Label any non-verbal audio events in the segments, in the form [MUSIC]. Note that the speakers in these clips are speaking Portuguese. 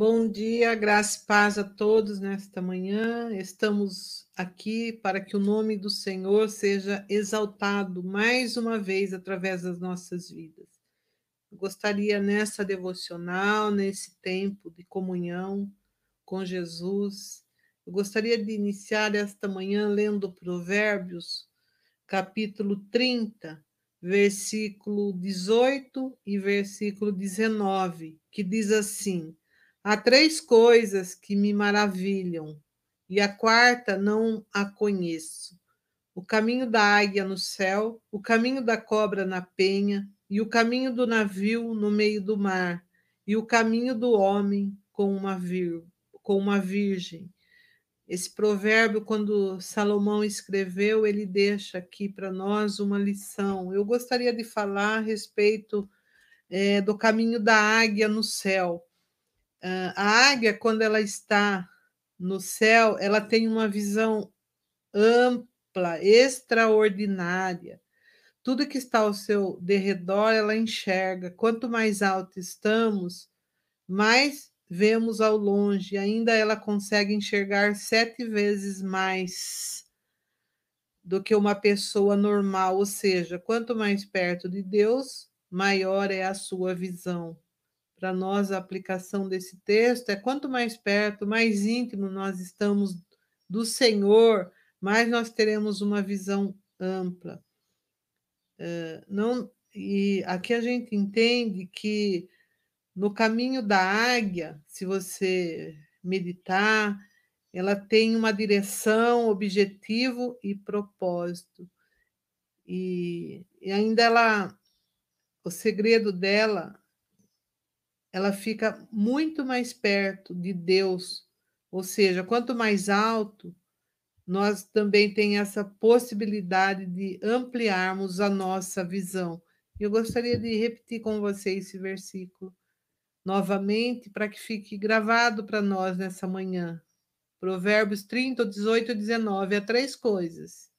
Bom dia, graça e paz a todos nesta manhã. Estamos aqui para que o nome do Senhor seja exaltado mais uma vez através das nossas vidas. Eu gostaria nessa devocional, nesse tempo de comunhão com Jesus, eu gostaria de iniciar esta manhã lendo Provérbios, capítulo 30, versículo 18 e versículo 19, que diz assim: Há três coisas que me maravilham, e a quarta não a conheço: o caminho da águia no céu, o caminho da cobra na penha, e o caminho do navio no meio do mar, e o caminho do homem com uma, vir, com uma virgem. Esse provérbio, quando Salomão escreveu, ele deixa aqui para nós uma lição. Eu gostaria de falar a respeito é, do caminho da águia no céu. A águia, quando ela está no céu, ela tem uma visão ampla, extraordinária. Tudo que está ao seu derredor, ela enxerga. Quanto mais alto estamos, mais vemos ao longe. Ainda ela consegue enxergar sete vezes mais do que uma pessoa normal. Ou seja, quanto mais perto de Deus, maior é a sua visão para nós a aplicação desse texto é quanto mais perto, mais íntimo nós estamos do Senhor, mais nós teremos uma visão ampla. Não, e aqui a gente entende que no caminho da águia, se você meditar, ela tem uma direção, objetivo e propósito. E, e ainda ela, o segredo dela ela fica muito mais perto de Deus. Ou seja, quanto mais alto, nós também tem essa possibilidade de ampliarmos a nossa visão. Eu gostaria de repetir com você esse versículo novamente para que fique gravado para nós nessa manhã. Provérbios 30, 18 e 19. Há três coisas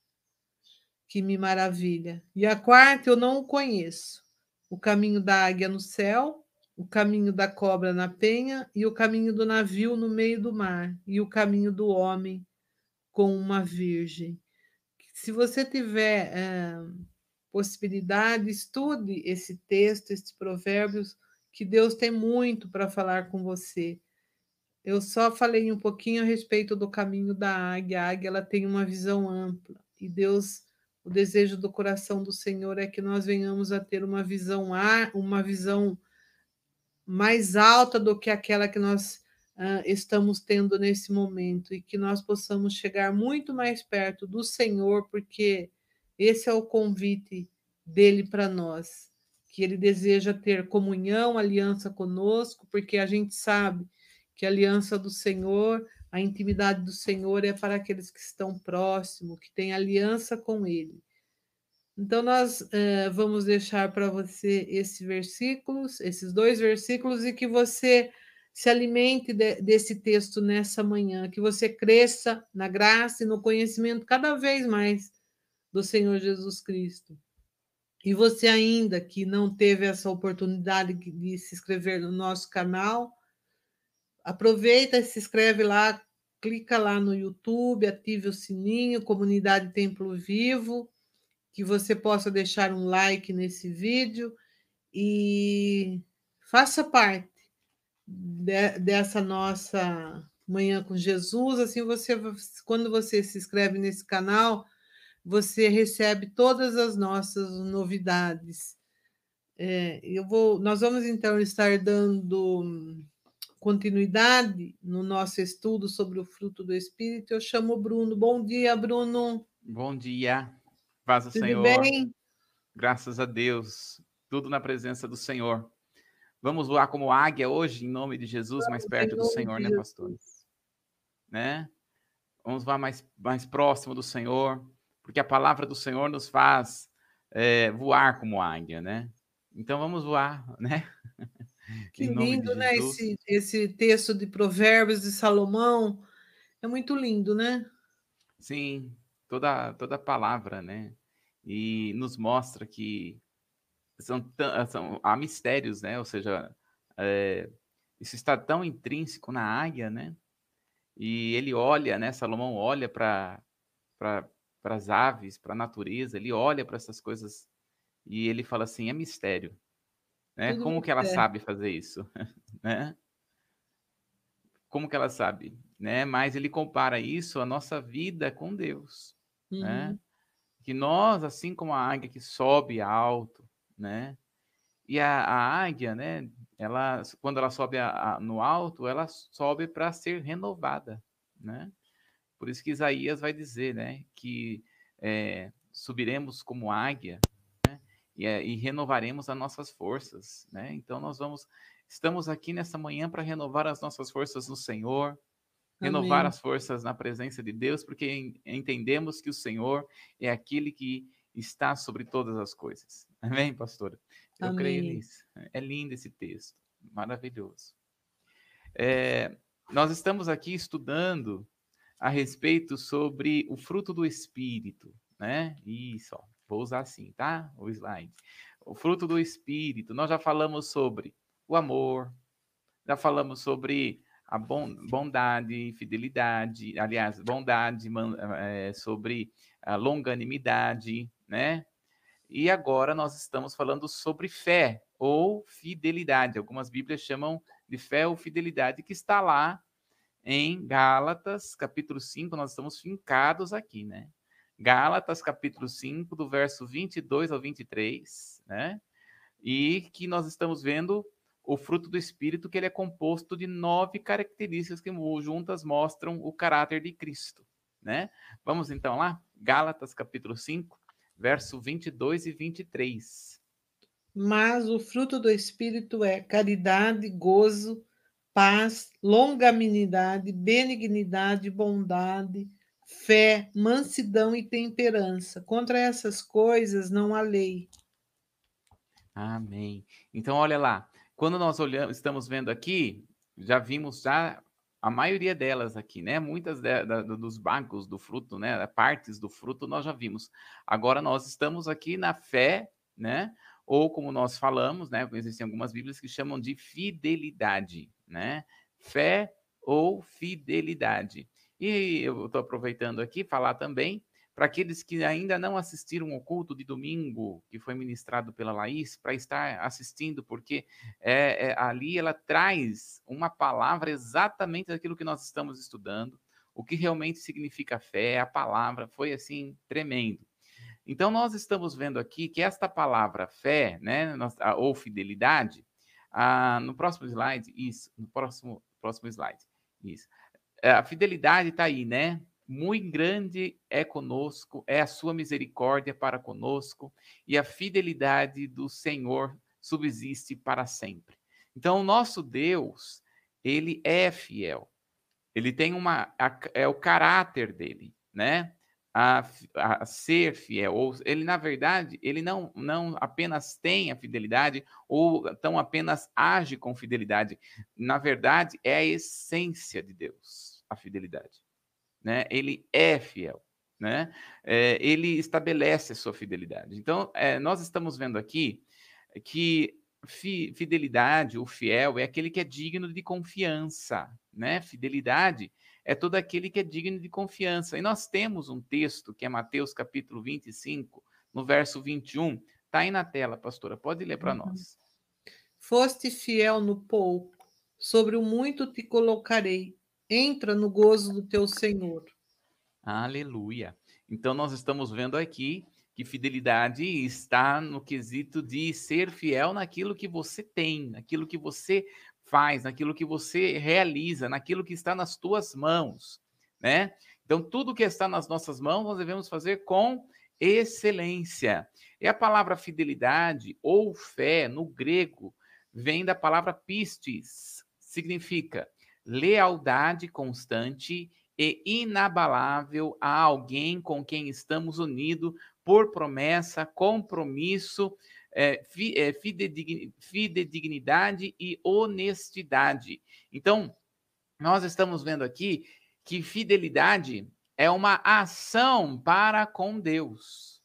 que me maravilha. E a quarta eu não o conheço. O caminho da águia no céu, o caminho da cobra na penha e o caminho do navio no meio do mar e o caminho do homem com uma virgem. Se você tiver é, possibilidade, estude esse texto, esses provérbios, que Deus tem muito para falar com você. Eu só falei um pouquinho a respeito do caminho da águia. A águia ela tem uma visão ampla e Deus, o desejo do coração do Senhor é que nós venhamos a ter uma visão uma visão mais alta do que aquela que nós uh, estamos tendo nesse momento e que nós possamos chegar muito mais perto do Senhor, porque esse é o convite dele para nós, que ele deseja ter comunhão, aliança conosco, porque a gente sabe que a aliança do Senhor, a intimidade do Senhor é para aqueles que estão próximos, que têm aliança com ele. Então, nós eh, vamos deixar para você esses versículos, esses dois versículos, e que você se alimente de, desse texto nessa manhã, que você cresça na graça e no conhecimento cada vez mais do Senhor Jesus Cristo. E você ainda que não teve essa oportunidade de se inscrever no nosso canal, aproveita e se inscreve lá, clica lá no YouTube, ative o sininho, Comunidade Templo Vivo que você possa deixar um like nesse vídeo e faça parte de, dessa nossa Manhã com Jesus. Assim, você, quando você se inscreve nesse canal, você recebe todas as nossas novidades. É, eu vou, nós vamos então estar dando continuidade no nosso estudo sobre o fruto do Espírito. Eu chamo o Bruno. Bom dia, Bruno. Bom dia. Paz do Tudo Senhor. Bem? Graças a Deus. Tudo na presença do Senhor. Vamos voar como águia hoje, em nome de Jesus, mais perto do Senhor, né, pastor? Né? Vamos voar mais, mais próximo do Senhor, porque a palavra do Senhor nos faz é, voar como águia, né? Então vamos voar, né? [LAUGHS] Que lindo, né? Esse, esse texto de Provérbios de Salomão é muito lindo, né? Sim, toda toda palavra, né? E nos mostra que são, são há mistérios, né? Ou seja, é, Isso está tão intrínseco na águia, né? E ele olha, né? Salomão olha para as aves, para a natureza, ele olha para essas coisas e ele fala assim: é mistério. Né? Como que ela sabe fazer isso? [LAUGHS] né? Como que ela sabe? Né? Mas ele compara isso à nossa vida com Deus. Né? Uhum. Né? Que nós, assim como a águia que sobe alto, né? E a, a águia, né? Ela, quando ela sobe a, a, no alto, ela sobe para ser renovada, né? Por isso que Isaías vai dizer, né, que é, subiremos como águia né, e, é, e, renovaremos as nossas forças, né? Então nós vamos, estamos aqui nessa manhã para renovar as nossas forças no Senhor, renovar Amém. as forças na presença de Deus, porque entendemos que o Senhor é aquele que está sobre todas as coisas. [LAUGHS] Amém, pastora? Eu Amém. creio nisso. É lindo esse texto, maravilhoso. É, nós estamos aqui estudando a respeito sobre o fruto do Espírito, né? Isso, ó, vou usar assim, tá? O slide. O fruto do Espírito. Nós já falamos sobre o amor, já falamos sobre a bondade, fidelidade, aliás, bondade, é, sobre a longanimidade, né? E agora nós estamos falando sobre fé ou fidelidade. Algumas Bíblias chamam de fé ou fidelidade, que está lá em Gálatas, capítulo 5, nós estamos fincados aqui, né? Gálatas, capítulo 5, do verso 22 ao 23, né? E que nós estamos vendo o fruto do Espírito, que ele é composto de nove características que juntas mostram o caráter de Cristo, né? Vamos então lá? Gálatas, capítulo 5, verso 22 e 23. Mas o fruto do Espírito é caridade, gozo, paz, longanimidade, benignidade, bondade, fé, mansidão e temperança. Contra essas coisas não há lei. Amém. Então, olha lá, quando nós olhamos, estamos vendo aqui, já vimos já a maioria delas aqui, né? Muitas de, de, dos bancos do fruto, né? Partes do fruto nós já vimos. Agora nós estamos aqui na fé, né? Ou como nós falamos, né? Existem algumas Bíblias que chamam de fidelidade, né? Fé ou fidelidade. E eu estou aproveitando aqui falar também para aqueles que ainda não assistiram o culto de domingo que foi ministrado pela Laís, para estar assistindo, porque é, é, ali ela traz uma palavra exatamente daquilo que nós estamos estudando, o que realmente significa fé, a palavra foi assim tremendo. Então nós estamos vendo aqui que esta palavra fé, né, ou fidelidade, ah, no próximo slide, isso, no próximo, próximo slide, isso. É, a fidelidade está aí, né? Muito grande é conosco, é a sua misericórdia para conosco, e a fidelidade do Senhor subsiste para sempre. Então, o nosso Deus, ele é fiel. Ele tem uma. é o caráter dele, né? a, a, ser fiel, ou ele, na verdade, ele não, não apenas tem a fidelidade, ou tão apenas age com fidelidade. Na verdade, é a essência de Deus, a fidelidade. Né? Ele é fiel. Né? É, ele estabelece a sua fidelidade. Então, é, nós estamos vendo aqui que fi, fidelidade, o fiel, é aquele que é digno de confiança. Né? Fidelidade é todo aquele que é digno de confiança. E nós temos um texto que é Mateus capítulo 25, no verso 21. Está aí na tela, pastora. Pode ler para uhum. nós. Foste fiel no pouco, sobre o muito te colocarei. Entra no gozo do teu Senhor. Aleluia. Então nós estamos vendo aqui que fidelidade está no quesito de ser fiel naquilo que você tem, naquilo que você faz, naquilo que você realiza, naquilo que está nas tuas mãos, né? Então, tudo que está nas nossas mãos, nós devemos fazer com excelência. E a palavra fidelidade ou fé, no grego, vem da palavra pistis, significa lealdade constante e inabalável a alguém com quem estamos unidos por promessa, compromisso é, fi, é, fidedignidade e honestidade. Então, nós estamos vendo aqui que fidelidade é uma ação para com Deus,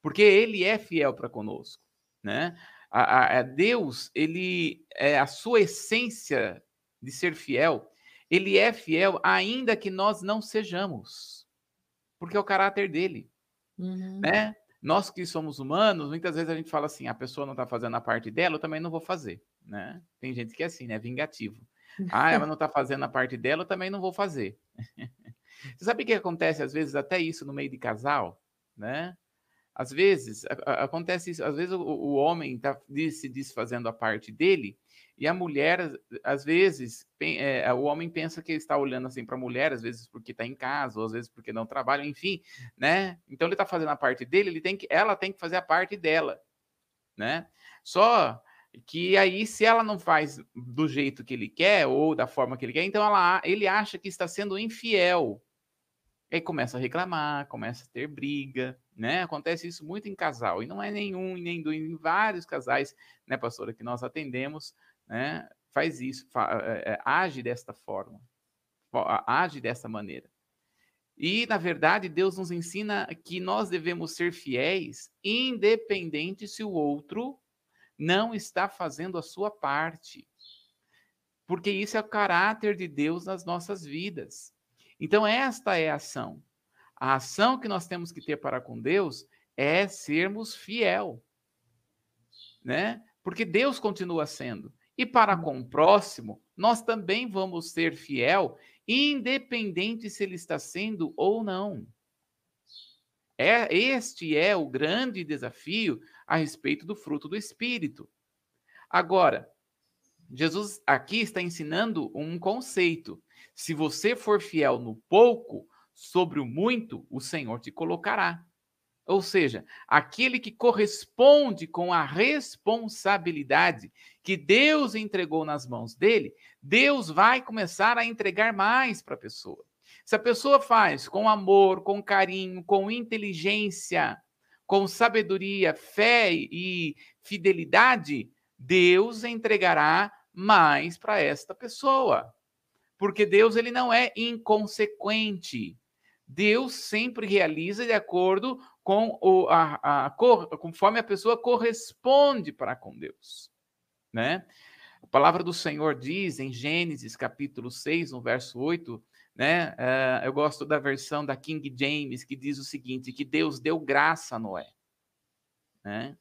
porque Ele é fiel para conosco, né? A, a, a Deus, ele é a sua essência de ser fiel, ele é fiel ainda que nós não sejamos, porque é o caráter dele, uhum. né? Nós que somos humanos, muitas vezes a gente fala assim, a pessoa não está fazendo a parte dela, eu também não vou fazer, né? Tem gente que é assim, né? Vingativo. Ah, ela não está fazendo a parte dela, eu também não vou fazer. Você [LAUGHS] sabe o que acontece às vezes até isso no meio de casal, né? Às vezes a, a, acontece isso, às vezes o, o homem está se desfazendo a parte dele e a mulher, às vezes, é, o homem pensa que está olhando assim para a mulher, às vezes porque está em casa, ou às vezes porque não trabalha, enfim, né? Então ele está fazendo a parte dele, ele tem que, ela tem que fazer a parte dela, né? Só que aí, se ela não faz do jeito que ele quer ou da forma que ele quer, então ela, ele acha que está sendo infiel. Aí começa a reclamar, começa a ter briga, né? Acontece isso muito em casal, e não é nenhum, nem dois, em vários casais, né, pastora, que nós atendemos, né, faz isso, fa, é, é, age desta forma, age dessa maneira. E, na verdade, Deus nos ensina que nós devemos ser fiéis, independente se o outro não está fazendo a sua parte. Porque isso é o caráter de Deus nas nossas vidas. Então, esta é a ação. A ação que nós temos que ter para com Deus é sermos fiel. Né? Porque Deus continua sendo. E para com o próximo, nós também vamos ser fiel, independente se ele está sendo ou não. É, este é o grande desafio a respeito do fruto do Espírito. Agora, Jesus aqui está ensinando um conceito. Se você for fiel no pouco, sobre o muito, o Senhor te colocará. Ou seja, aquele que corresponde com a responsabilidade que Deus entregou nas mãos dele, Deus vai começar a entregar mais para a pessoa. Se a pessoa faz com amor, com carinho, com inteligência, com sabedoria, fé e fidelidade, Deus entregará mais para esta pessoa. Porque Deus ele não é inconsequente. Deus sempre realiza de acordo com o, a, a, conforme a pessoa corresponde para com Deus, né? A palavra do Senhor diz em Gênesis capítulo 6, no verso 8, né? Uh, eu gosto da versão da King James que diz o seguinte: que Deus deu graça a Noé, né?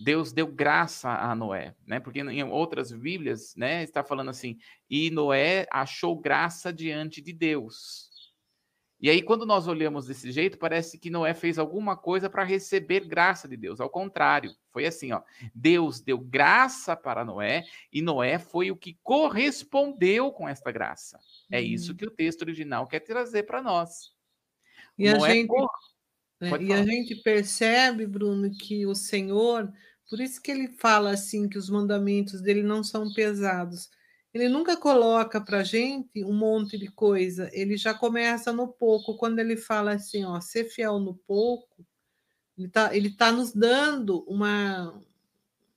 Deus deu graça a Noé, né? Porque em outras Bíblias, né, está falando assim: e Noé achou graça diante de Deus. E aí, quando nós olhamos desse jeito, parece que Noé fez alguma coisa para receber graça de Deus. Ao contrário, foi assim, ó. Deus deu graça para Noé e Noé foi o que correspondeu com esta graça. É isso uhum. que o texto original quer trazer para nós. E Noé a gente cor... é, e a gente percebe, Bruno, que o Senhor, por isso que ele fala assim que os mandamentos dele não são pesados ele nunca coloca para gente um monte de coisa, ele já começa no pouco. Quando ele fala assim, ó, ser fiel no pouco, ele está ele tá nos dando uma,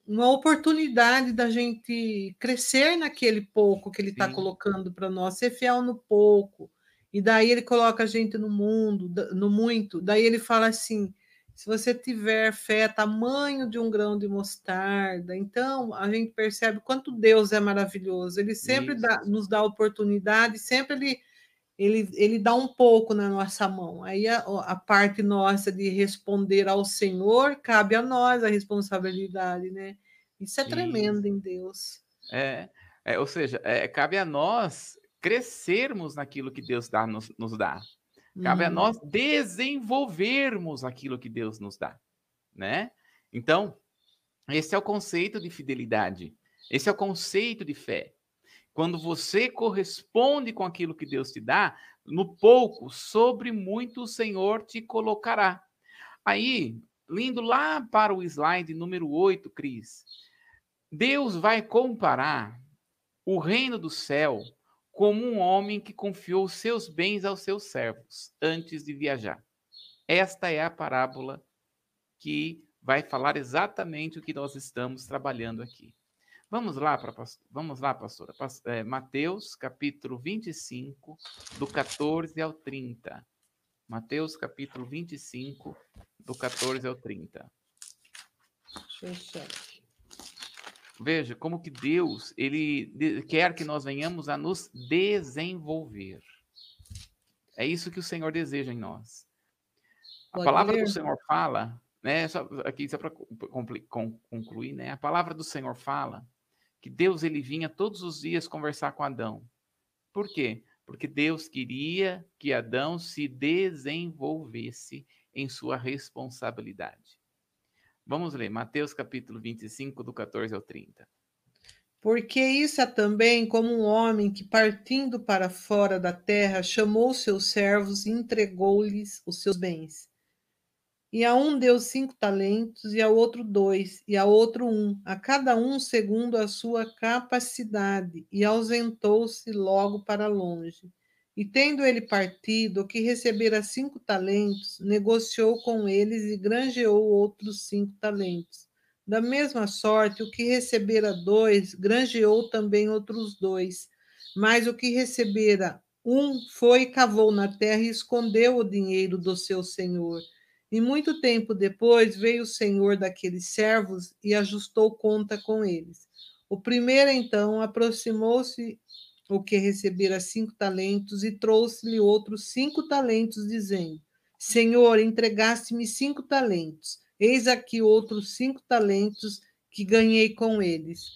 uma oportunidade da gente crescer naquele pouco que ele está colocando para nós, ser fiel no pouco. E daí ele coloca a gente no mundo, no muito. Daí ele fala assim: se você tiver fé tamanho de um grão de mostarda, então a gente percebe quanto Deus é maravilhoso. Ele sempre dá, nos dá oportunidade, sempre ele, ele, ele dá um pouco na nossa mão. Aí a, a parte nossa de responder ao Senhor cabe a nós a responsabilidade, né? Isso é tremendo em Deus. É, é ou seja, é, cabe a nós crescermos naquilo que Deus dá, nos, nos dá. Cabe a uhum. nós desenvolvermos aquilo que Deus nos dá, né? Então, esse é o conceito de fidelidade. Esse é o conceito de fé. Quando você corresponde com aquilo que Deus te dá, no pouco, sobre muito o Senhor te colocará. Aí, indo lá para o slide número 8, Cris, Deus vai comparar o reino do céu como um homem que confiou seus bens aos seus servos antes de viajar. Esta é a parábola que vai falar exatamente o que nós estamos trabalhando aqui. Vamos lá, para vamos lá, pastora. É, Mateus, capítulo 25, do 14 ao 30. Mateus, capítulo 25, do 14 ao 30. Deixa eu Veja como que Deus, ele quer que nós venhamos a nos desenvolver. É isso que o Senhor deseja em nós. A Pode palavra do Senhor fala, né? Só, aqui só para concluir, né? A palavra do Senhor fala que Deus ele vinha todos os dias conversar com Adão. Por quê? Porque Deus queria que Adão se desenvolvesse em sua responsabilidade. Vamos ler Mateus capítulo 25, do 14 ao 30. Porque isso é também como um homem que, partindo para fora da terra, chamou seus servos e entregou-lhes os seus bens. E a um deu cinco talentos, e a outro dois, e a outro um, a cada um segundo a sua capacidade, e ausentou-se logo para longe. E tendo ele partido, que recebera cinco talentos, negociou com eles e granjeou outros cinco talentos. Da mesma sorte, o que recebera dois, granjeou também outros dois. Mas o que recebera um foi, cavou na terra e escondeu o dinheiro do seu senhor. E muito tempo depois veio o senhor daqueles servos e ajustou conta com eles. O primeiro, então, aproximou-se que recebera cinco talentos, e trouxe-lhe outros cinco talentos, dizendo: Senhor, entregaste-me cinco talentos, eis aqui outros cinco talentos que ganhei com eles.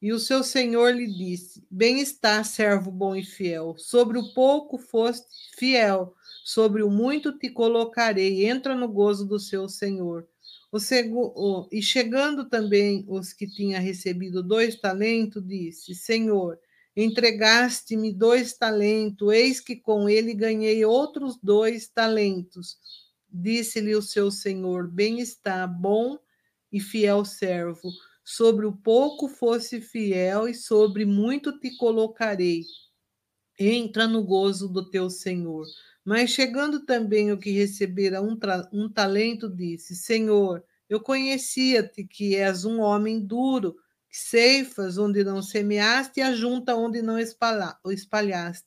E o seu senhor lhe disse: Bem está, servo bom e fiel. Sobre o pouco foste fiel, sobre o muito te colocarei. Entra no gozo do seu senhor. O segu... E chegando também os que tinham recebido dois talentos, disse: Senhor, Entregaste-me dois talentos, eis que com ele ganhei outros dois talentos. Disse-lhe o seu senhor: Bem está, bom e fiel servo. Sobre o pouco fosse fiel, e sobre muito te colocarei. Entra no gozo do teu senhor. Mas chegando também o que recebera um, um talento, disse: Senhor, eu conhecia-te que és um homem duro ceifas onde não semeaste e ajunta onde não espalhaste.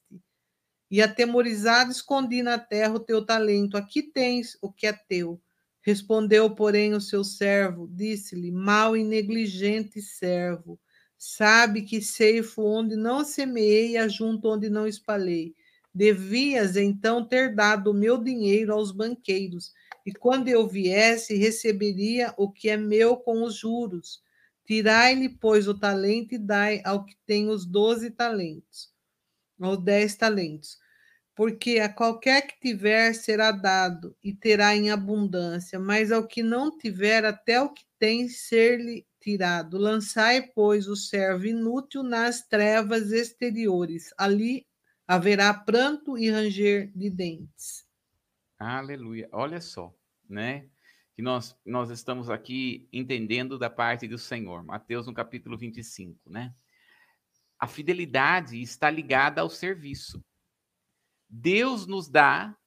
E atemorizado escondi na terra o teu talento. Aqui tens o que é teu. Respondeu, porém, o seu servo, disse-lhe: Mal e negligente servo, sabe que ceifo onde não semeei e ajunto onde não espalhei. Devias então ter dado o meu dinheiro aos banqueiros, e quando eu viesse, receberia o que é meu com os juros. Tirai-lhe, pois, o talento e dai ao que tem os doze talentos, ou dez talentos. Porque a qualquer que tiver será dado e terá em abundância, mas ao que não tiver, até o que tem ser-lhe tirado. Lançai, pois, o servo inútil nas trevas exteriores. Ali haverá pranto e ranger de dentes. Aleluia. Olha só, né? Que nós, nós estamos aqui entendendo da parte do Senhor. Mateus no capítulo 25, né? A fidelidade está ligada ao serviço. Deus nos dá,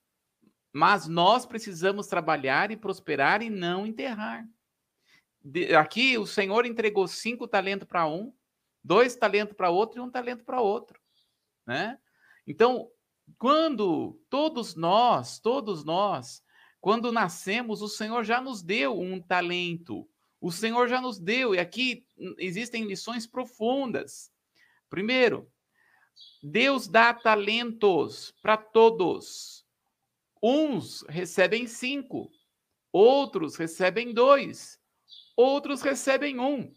mas nós precisamos trabalhar e prosperar e não enterrar. De, aqui o Senhor entregou cinco talentos para um, dois talentos para outro e um talento para outro, né? Então, quando todos nós, todos nós quando nascemos, o Senhor já nos deu um talento. O Senhor já nos deu, e aqui existem lições profundas. Primeiro, Deus dá talentos para todos. Uns recebem cinco, outros recebem dois, outros recebem um.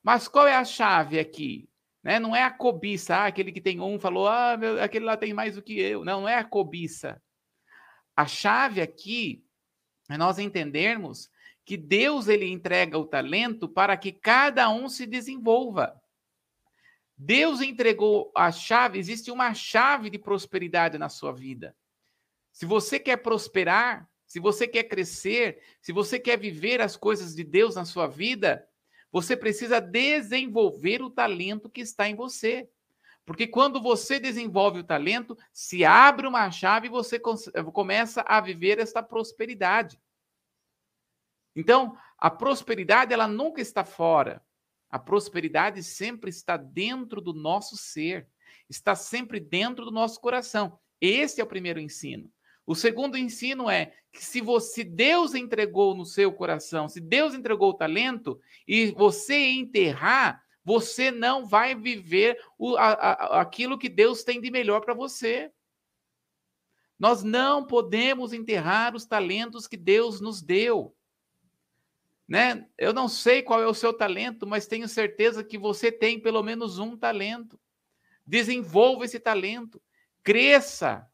Mas qual é a chave aqui? Né? Não é a cobiça, ah, aquele que tem um falou, ah, meu, aquele lá tem mais do que eu. Não, não é a cobiça. A chave aqui é nós entendermos que Deus ele entrega o talento para que cada um se desenvolva. Deus entregou a chave, existe uma chave de prosperidade na sua vida. Se você quer prosperar, se você quer crescer, se você quer viver as coisas de Deus na sua vida, você precisa desenvolver o talento que está em você. Porque quando você desenvolve o talento, se abre uma chave e você começa a viver esta prosperidade. Então, a prosperidade ela nunca está fora. A prosperidade sempre está dentro do nosso ser, está sempre dentro do nosso coração. Esse é o primeiro ensino. O segundo ensino é que se você Deus entregou no seu coração, se Deus entregou o talento e você enterrar, você não vai viver o, a, a, aquilo que Deus tem de melhor para você. Nós não podemos enterrar os talentos que Deus nos deu. Né? Eu não sei qual é o seu talento, mas tenho certeza que você tem pelo menos um talento. Desenvolva esse talento, cresça,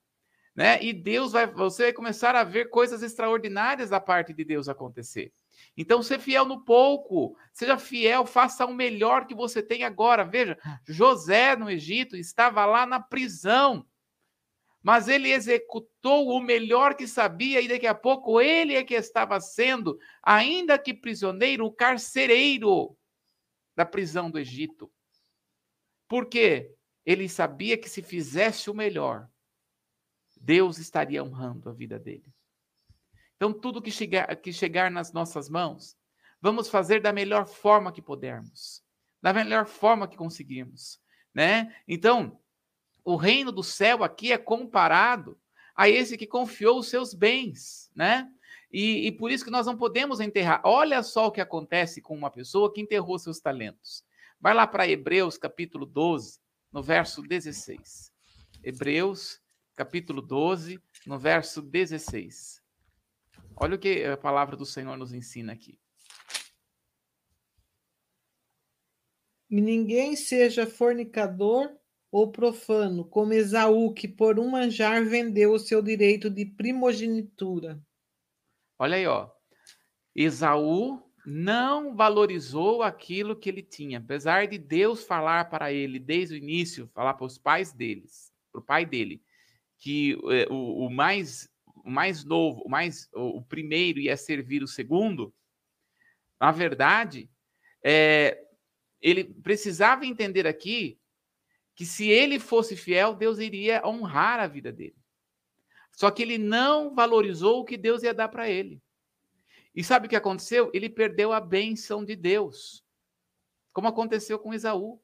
né? E Deus vai, você vai começar a ver coisas extraordinárias da parte de Deus acontecer. Então, ser fiel no pouco, seja fiel, faça o melhor que você tem agora. Veja, José no Egito estava lá na prisão mas ele executou o melhor que sabia e daqui a pouco ele é que estava sendo, ainda que prisioneiro, o carcereiro da prisão do Egito. Por quê? Ele sabia que se fizesse o melhor, Deus estaria honrando a vida dele. Então, tudo que chegar, que chegar nas nossas mãos, vamos fazer da melhor forma que pudermos, da melhor forma que conseguirmos, né? Então, o reino do céu aqui é comparado a esse que confiou os seus bens, né? E, e, por isso que nós não podemos enterrar. Olha só o que acontece com uma pessoa que enterrou seus talentos. Vai lá para Hebreus, capítulo 12, no verso 16. Hebreus, capítulo 12, no verso 16. Olha o que a palavra do Senhor nos ensina aqui. Ninguém seja fornicador ou profano, como Esaú, que por um manjar vendeu o seu direito de primogenitura. Olha aí, ó. Esaú não valorizou aquilo que ele tinha, apesar de Deus falar para ele desde o início, falar para os pais deles, para o pai dele, que é, o, o, mais o mais novo, o mais o primeiro ia servir o segundo. Na verdade, é, ele precisava entender aqui que se ele fosse fiel, Deus iria honrar a vida dele. Só que ele não valorizou o que Deus ia dar para ele. E sabe o que aconteceu? Ele perdeu a bênção de Deus, como aconteceu com Esaú.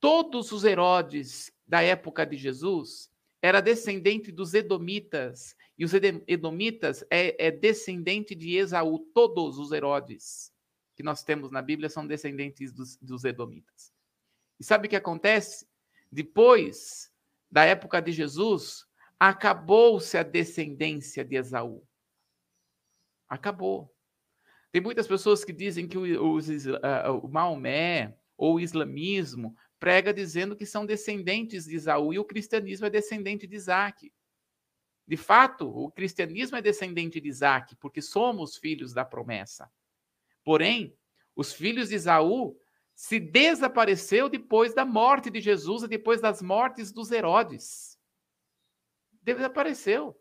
Todos os Herodes da época de Jesus era descendente dos Edomitas, e os Edomitas é, é descendente de Esaú. Todos os Herodes que nós temos na Bíblia são descendentes dos, dos Edomitas. E sabe o que acontece? Depois da época de Jesus, acabou-se a descendência de Esaú. Acabou. Tem muitas pessoas que dizem que o, o, o Maomé ou o islamismo prega dizendo que são descendentes de Esaú e o cristianismo é descendente de Isaac. De fato, o cristianismo é descendente de Isaac, porque somos filhos da promessa. Porém, os filhos de Esaú se desapareceu depois da morte de Jesus e depois das mortes dos Herodes. Desapareceu.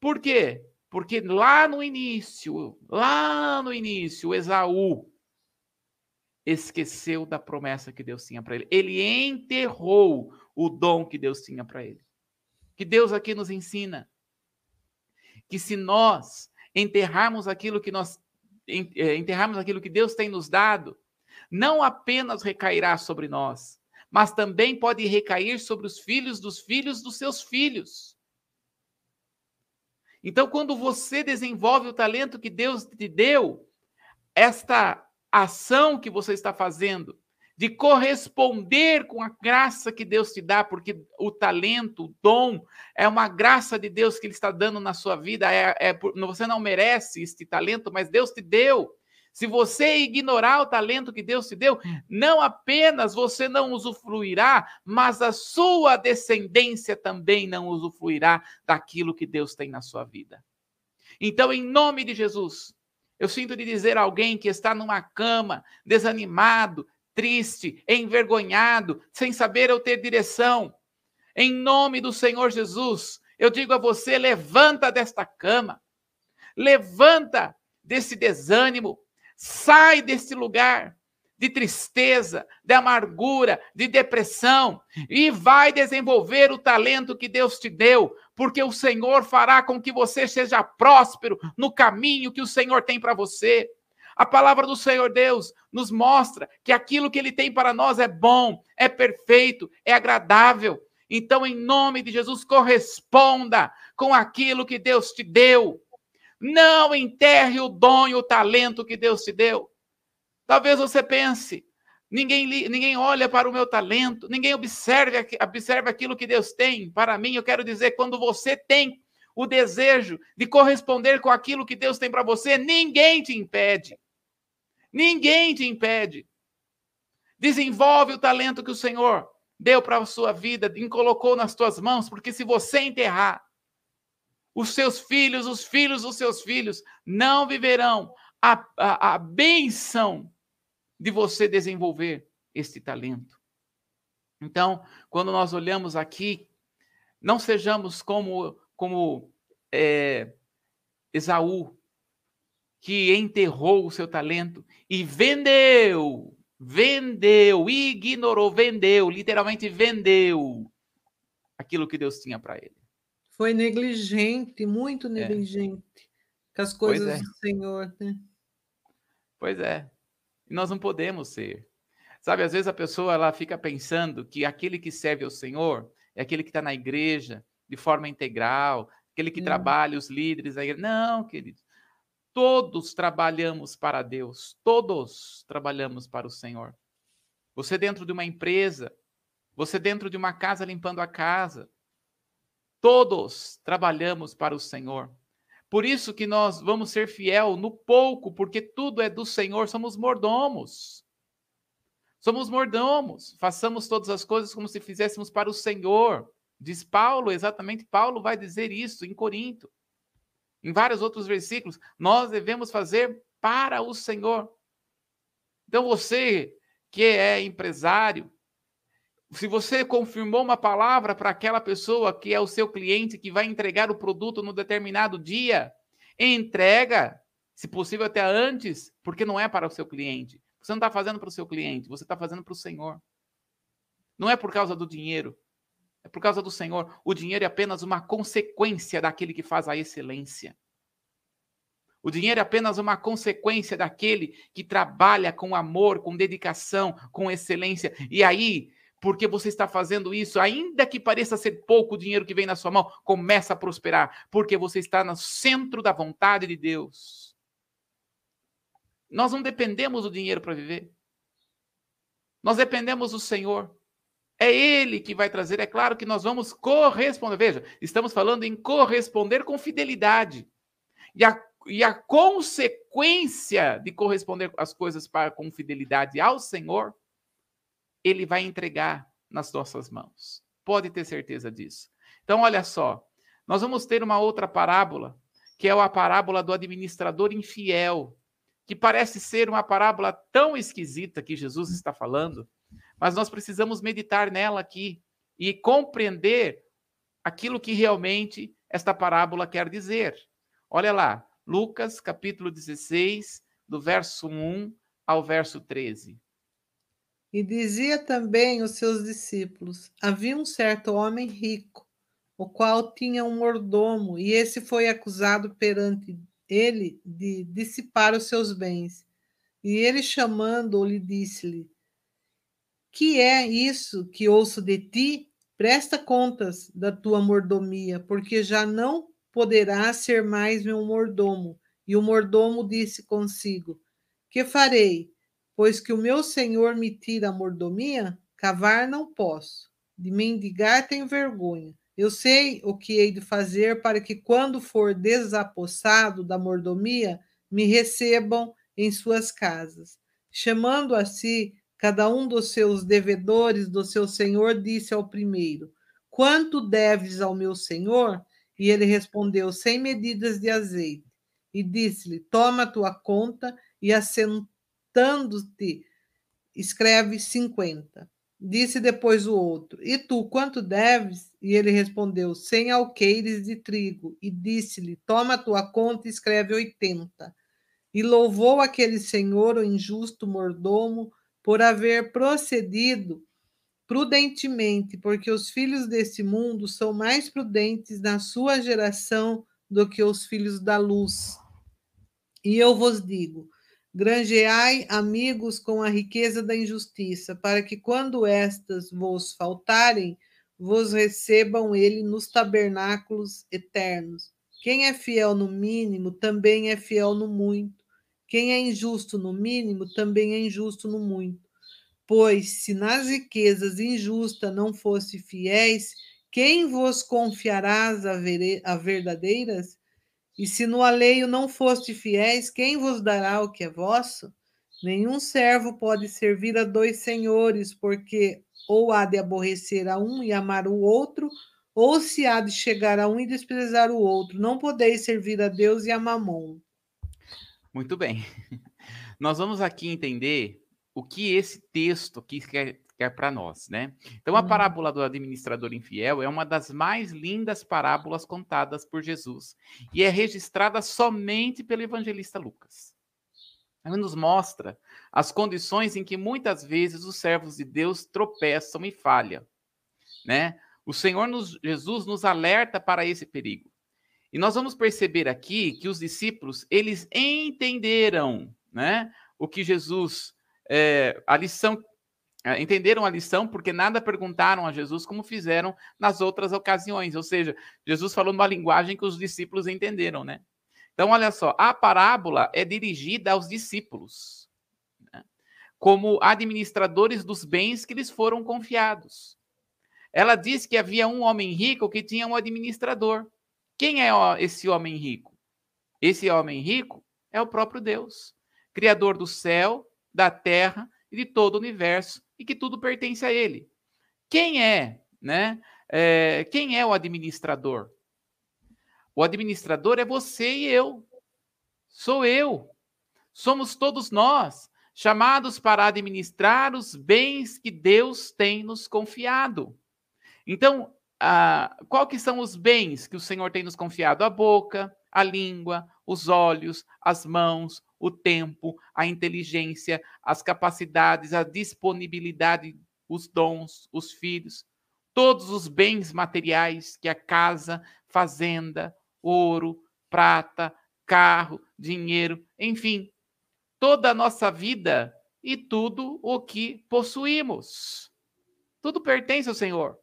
Por quê? Porque lá no início, lá no início, Esaú esqueceu da promessa que Deus tinha para ele. Ele enterrou o dom que Deus tinha para ele. Que Deus aqui nos ensina que se nós enterrarmos aquilo que nós eh, enterrarmos aquilo que Deus tem nos dado, não apenas recairá sobre nós, mas também pode recair sobre os filhos dos filhos dos seus filhos. Então, quando você desenvolve o talento que Deus te deu, esta ação que você está fazendo, de corresponder com a graça que Deus te dá, porque o talento, o dom, é uma graça de Deus que Ele está dando na sua vida. É, é, você não merece este talento, mas Deus te deu. Se você ignorar o talento que Deus te deu, não apenas você não usufruirá, mas a sua descendência também não usufruirá daquilo que Deus tem na sua vida. Então, em nome de Jesus, eu sinto de dizer alguém que está numa cama, desanimado, triste, envergonhado, sem saber ou ter direção, em nome do Senhor Jesus, eu digo a você: levanta desta cama, levanta desse desânimo, Sai desse lugar de tristeza, de amargura, de depressão e vai desenvolver o talento que Deus te deu, porque o Senhor fará com que você seja próspero no caminho que o Senhor tem para você. A palavra do Senhor Deus nos mostra que aquilo que ele tem para nós é bom, é perfeito, é agradável. Então, em nome de Jesus, corresponda com aquilo que Deus te deu. Não enterre o dom e o talento que Deus te deu. Talvez você pense, ninguém, ninguém olha para o meu talento, ninguém observa, observa aquilo que Deus tem para mim. Eu quero dizer, quando você tem o desejo de corresponder com aquilo que Deus tem para você, ninguém te impede. Ninguém te impede. Desenvolve o talento que o Senhor deu para a sua vida colocou nas tuas mãos, porque se você enterrar, os seus filhos, os filhos dos seus filhos, não viverão a, a, a benção de você desenvolver este talento. Então, quando nós olhamos aqui, não sejamos como, como é, Esaú, que enterrou o seu talento e vendeu vendeu, ignorou, vendeu, literalmente vendeu aquilo que Deus tinha para ele. Foi negligente, muito é. negligente é. com as coisas é. do Senhor, né? Pois é. E nós não podemos ser. Sabe, às vezes a pessoa ela fica pensando que aquele que serve ao Senhor é aquele que está na igreja de forma integral, aquele que trabalha, os líderes da igreja. Não, querido. Todos trabalhamos para Deus, todos trabalhamos para o Senhor. Você dentro de uma empresa, você dentro de uma casa limpando a casa, todos trabalhamos para o Senhor. Por isso que nós vamos ser fiel no pouco, porque tudo é do Senhor, somos mordomos. Somos mordomos, façamos todas as coisas como se fizéssemos para o Senhor. Diz Paulo, exatamente Paulo vai dizer isso em Corinto em vários outros versículos, nós devemos fazer para o Senhor. Então você que é empresário, se você confirmou uma palavra para aquela pessoa que é o seu cliente que vai entregar o produto no determinado dia, entrega, se possível até antes, porque não é para o seu cliente. Você não está fazendo para o seu cliente, você está fazendo para o Senhor. Não é por causa do dinheiro, é por causa do Senhor. O dinheiro é apenas uma consequência daquele que faz a excelência. O dinheiro é apenas uma consequência daquele que trabalha com amor, com dedicação, com excelência. E aí, porque você está fazendo isso, ainda que pareça ser pouco o dinheiro que vem na sua mão, começa a prosperar, porque você está no centro da vontade de Deus. Nós não dependemos do dinheiro para viver. Nós dependemos do Senhor. É Ele que vai trazer. É claro que nós vamos corresponder. Veja, estamos falando em corresponder com fidelidade. E a, e a consequência de corresponder as coisas para, com fidelidade ao Senhor, Ele vai entregar nas nossas mãos. Pode ter certeza disso. Então, olha só. Nós vamos ter uma outra parábola, que é a parábola do administrador infiel, que parece ser uma parábola tão esquisita que Jesus está falando mas nós precisamos meditar nela aqui e compreender aquilo que realmente esta parábola quer dizer. Olha lá, Lucas capítulo 16, do verso 1 ao verso 13. E dizia também os seus discípulos: Havia um certo homem rico, o qual tinha um mordomo, e esse foi acusado perante ele de dissipar os seus bens. E ele, chamando-o, lhe disse-lhe: que é isso que ouço de ti? Presta contas da tua mordomia, porque já não poderás ser mais meu mordomo. E o mordomo disse consigo: Que farei? Pois que o meu senhor me tira a mordomia, cavar não posso. De mendigar tenho vergonha. Eu sei o que hei de fazer para que, quando for desapossado da mordomia, me recebam em suas casas. Chamando a si Cada um dos seus devedores do seu senhor disse ao primeiro: Quanto deves ao meu senhor? E ele respondeu: Cem medidas de azeite. E disse-lhe: Toma a tua conta e assentando-te, escreve cinquenta. Disse depois o outro: E tu, quanto deves? E ele respondeu: Cem alqueires de trigo. E disse-lhe: Toma tua conta e escreve oitenta. E louvou aquele senhor, o injusto mordomo, por haver procedido prudentemente, porque os filhos desse mundo são mais prudentes na sua geração do que os filhos da luz. E eu vos digo: granjeai amigos com a riqueza da injustiça, para que quando estas vos faltarem, vos recebam ele nos tabernáculos eternos. Quem é fiel no mínimo também é fiel no muito. Quem é injusto no mínimo também é injusto no muito. Pois se nas riquezas injusta não fosse fiéis, quem vos confiarás a verdadeiras? E se no alheio não foste fiéis, quem vos dará o que é vosso? Nenhum servo pode servir a dois senhores, porque ou há de aborrecer a um e amar o outro, ou se há de chegar a um e desprezar o outro. Não podeis servir a Deus e a Mamon. Muito bem. [LAUGHS] Nós vamos aqui entender o que esse texto aqui quer, quer para nós, né? Então, a uhum. parábola do administrador infiel é uma das mais lindas parábolas contadas por Jesus e é registrada somente pelo evangelista Lucas. Ele nos mostra as condições em que muitas vezes os servos de Deus tropeçam e falham, né? O Senhor nos, Jesus nos alerta para esse perigo. E nós vamos perceber aqui que os discípulos, eles entenderam, né? O que Jesus, é, a lição, entenderam a lição porque nada perguntaram a Jesus como fizeram nas outras ocasiões. Ou seja, Jesus falou numa linguagem que os discípulos entenderam, né? Então, olha só, a parábola é dirigida aos discípulos, né? como administradores dos bens que lhes foram confiados. Ela diz que havia um homem rico que tinha um administrador. Quem é esse homem rico? Esse homem rico é o próprio Deus, criador do céu, da terra e de todo o universo, e que tudo pertence a ele. Quem é, né? É, quem é o administrador? O administrador é você e eu. Sou eu. Somos todos nós chamados para administrar os bens que Deus tem nos confiado. Então, ah, qual que são os bens que o Senhor tem nos confiado? A boca, a língua, os olhos, as mãos, o tempo, a inteligência, as capacidades, a disponibilidade, os dons, os filhos, todos os bens materiais que a casa, fazenda, ouro, prata, carro, dinheiro, enfim, toda a nossa vida e tudo o que possuímos. Tudo pertence ao Senhor.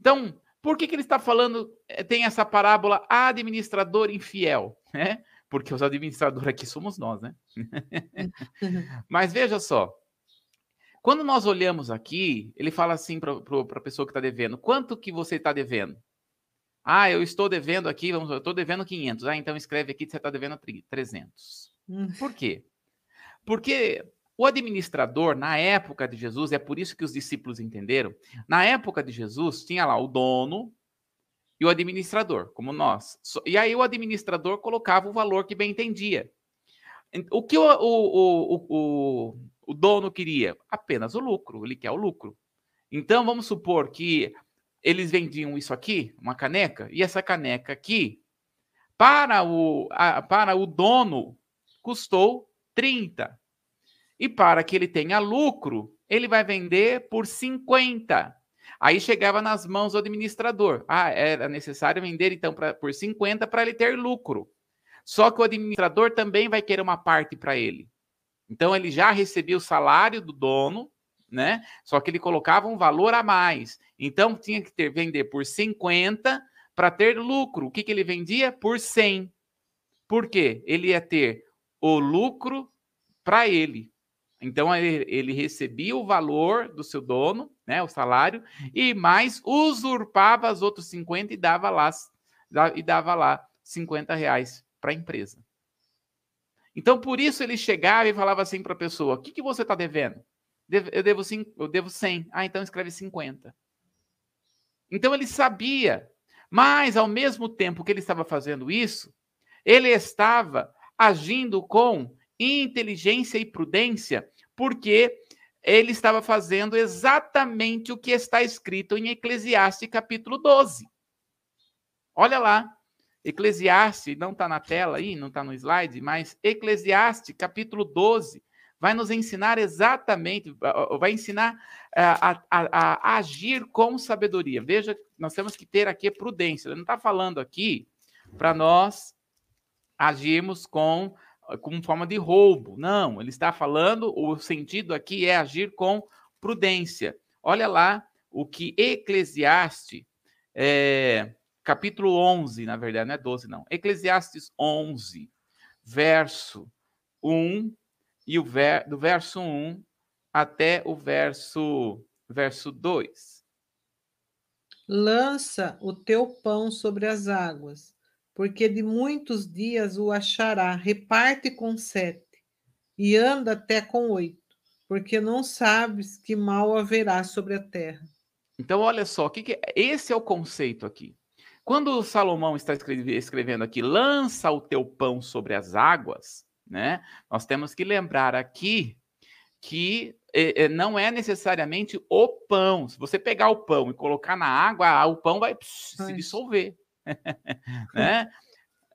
Então, por que, que ele está falando, eh, tem essa parábola administrador infiel? Né? Porque os administradores aqui somos nós, né? [LAUGHS] Mas veja só, quando nós olhamos aqui, ele fala assim para a pessoa que está devendo: quanto que você está devendo? Ah, eu estou devendo aqui, vamos, eu estou devendo 500. Ah, então escreve aqui que você está devendo 300. Hum. Por quê? Porque o administrador, na época de Jesus, é por isso que os discípulos entenderam, na época de Jesus, tinha lá o dono e o administrador, como nós. E aí o administrador colocava o valor que bem entendia. O que o, o, o, o, dono queria? Apenas o lucro, ele quer o lucro. Então, vamos supor que eles vendiam isso aqui, uma caneca, e essa caneca aqui, para o, a, para o dono, custou 30. E para que ele tenha lucro, ele vai vender por 50. Aí chegava nas mãos do administrador. Ah, era necessário vender então pra, por 50 para ele ter lucro. Só que o administrador também vai querer uma parte para ele. Então ele já recebia o salário do dono, né? Só que ele colocava um valor a mais. Então tinha que ter vender por 50 para ter lucro. O que, que ele vendia? Por 100. Por quê? Ele ia ter o lucro para ele. Então ele, ele, recebia o valor do seu dono, né, o salário, e mais usurpava os outros 50 e dava lá e dava lá 50 reais para a empresa. Então por isso ele chegava e falava assim para a pessoa: "O que, que você está devendo?" Eu devo, eu devo 100. Ah, então escreve 50. Então ele sabia, mas ao mesmo tempo que ele estava fazendo isso, ele estava agindo com inteligência e prudência, porque ele estava fazendo exatamente o que está escrito em Eclesiastes capítulo 12. Olha lá, Eclesiastes, não está na tela aí, não está no slide, mas Eclesiastes capítulo 12, vai nos ensinar exatamente, vai ensinar eh, a, a, a, agir com sabedoria. Veja, nós temos que ter aqui prudência. Ele não está falando aqui para nós agirmos com como forma de roubo. Não, ele está falando, o sentido aqui é agir com prudência. Olha lá o que Eclesiastes, é, capítulo 11, na verdade, não é 12, não. Eclesiastes 11, verso 1, e o ver, do verso 1 até o verso, verso 2. Lança o teu pão sobre as águas, porque de muitos dias o achará, reparte com sete, e anda até com oito, porque não sabes que mal haverá sobre a terra. Então, olha só, que que, esse é o conceito aqui. Quando Salomão está escrevendo aqui, lança o teu pão sobre as águas, né? Nós temos que lembrar aqui que é, não é necessariamente o pão. Se você pegar o pão e colocar na água, o pão vai pss, se dissolver. [LAUGHS] né?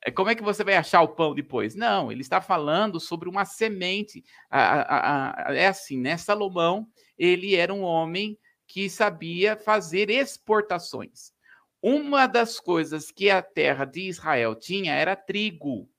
É, como é que você vai achar o pão depois? Não, ele está falando sobre uma semente. é assim, né? Salomão, ele era um homem que sabia fazer exportações. Uma das coisas que a terra de Israel tinha era trigo.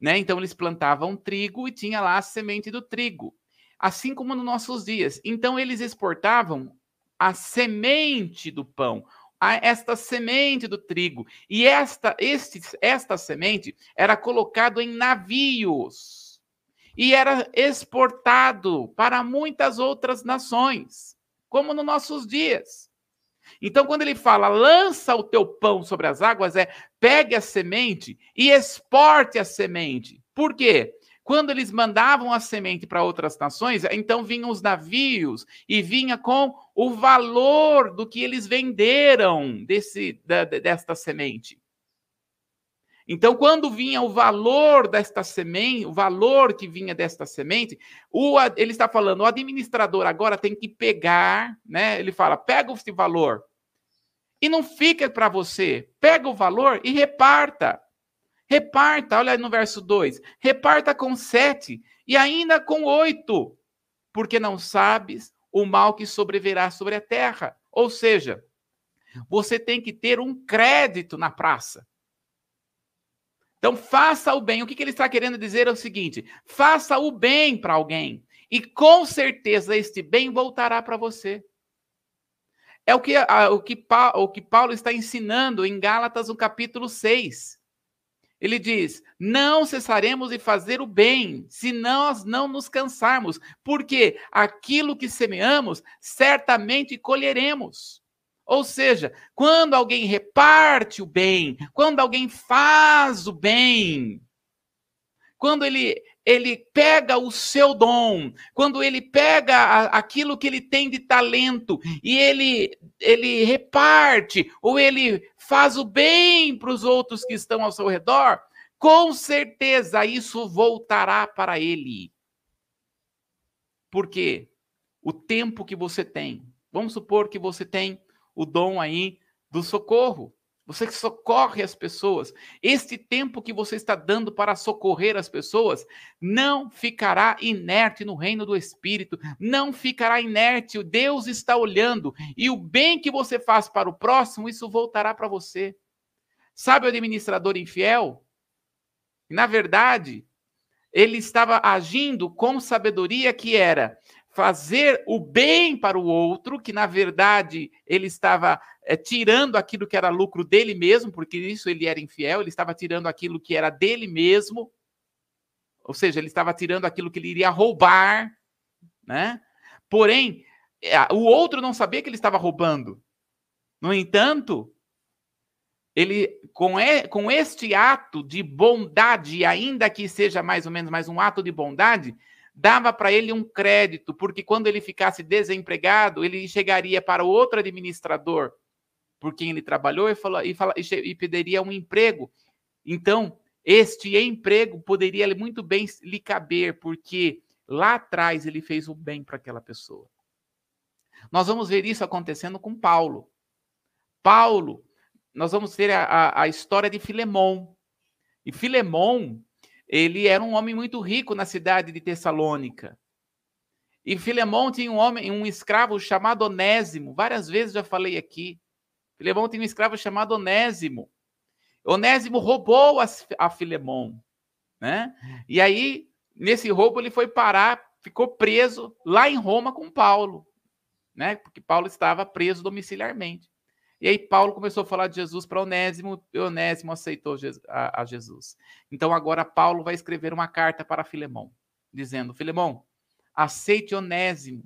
Né? Então eles plantavam trigo e tinha lá a semente do trigo assim como nos nossos dias. Então, eles exportavam a semente do pão, a esta semente do trigo. E esta, este, esta semente era colocado em navios e era exportado para muitas outras nações, como nos nossos dias. Então, quando ele fala, lança o teu pão sobre as águas, é pegue a semente e exporte a semente. Por quê? Quando eles mandavam a semente para outras nações, então vinham os navios e vinha com o valor do que eles venderam desse, da, desta semente. Então, quando vinha o valor desta semente, o valor que vinha desta semente, o, ele está falando, o administrador agora tem que pegar, né? Ele fala, pega esse valor e não fica para você, pega o valor e reparta. Reparta, olha no verso 2: reparta com sete e ainda com oito, porque não sabes o mal que sobreverá sobre a terra. Ou seja, você tem que ter um crédito na praça. Então, faça o bem. O que, que ele está querendo dizer é o seguinte: faça o bem para alguém, e com certeza este bem voltará para você. É o que, o, que, o que Paulo está ensinando em Gálatas, no capítulo 6. Ele diz: não cessaremos de fazer o bem, se nós não nos cansarmos, porque aquilo que semeamos, certamente colheremos. Ou seja, quando alguém reparte o bem, quando alguém faz o bem, quando ele, ele pega o seu dom, quando ele pega a, aquilo que ele tem de talento e ele, ele reparte, ou ele faz o bem para os outros que estão ao seu redor, com certeza isso voltará para ele. Porque o tempo que você tem, vamos supor que você tem o dom aí do socorro. Você socorre as pessoas. Este tempo que você está dando para socorrer as pessoas não ficará inerte no reino do Espírito, não ficará inerte. Deus está olhando e o bem que você faz para o próximo, isso voltará para você. Sabe o administrador infiel? Na verdade, ele estava agindo com sabedoria que era fazer o bem para o outro, que na verdade ele estava é, tirando aquilo que era lucro dele mesmo, porque isso ele era infiel, ele estava tirando aquilo que era dele mesmo, ou seja, ele estava tirando aquilo que ele iria roubar, né? Porém, é, o outro não sabia que ele estava roubando. No entanto, ele com, e, com este ato de bondade, ainda que seja mais ou menos mais um ato de bondade, dava para ele um crédito, porque quando ele ficasse desempregado, ele chegaria para outro administrador por quem ele trabalhou e, falou, e, fala, e pediria um emprego. Então, este emprego poderia muito bem lhe caber, porque lá atrás ele fez o bem para aquela pessoa. Nós vamos ver isso acontecendo com Paulo. Paulo, nós vamos ver a, a, a história de Filemon. E Filemon, ele era um homem muito rico na cidade de Tessalônica. E Filemão tinha um homem, um escravo chamado Onésimo. Várias vezes já falei aqui. Filemão tinha um escravo chamado Onésimo. Onésimo roubou a, Filemão, né? E aí, nesse roubo, ele foi parar, ficou preso lá em Roma com Paulo, né? Porque Paulo estava preso domiciliarmente. E aí Paulo começou a falar de Jesus para Onésimo, e Onésimo aceitou a, Jesus. Então agora Paulo vai escrever uma carta para Filemão, dizendo: Filemão, aceite Onésimo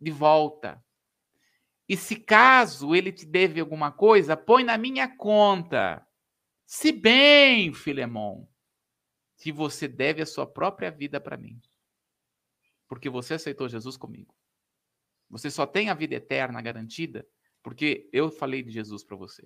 de volta. E se caso ele te deve alguma coisa, põe na minha conta. Se bem, Filemão, que você deve a sua própria vida para mim. Porque você aceitou Jesus comigo. Você só tem a vida eterna garantida porque eu falei de Jesus para você.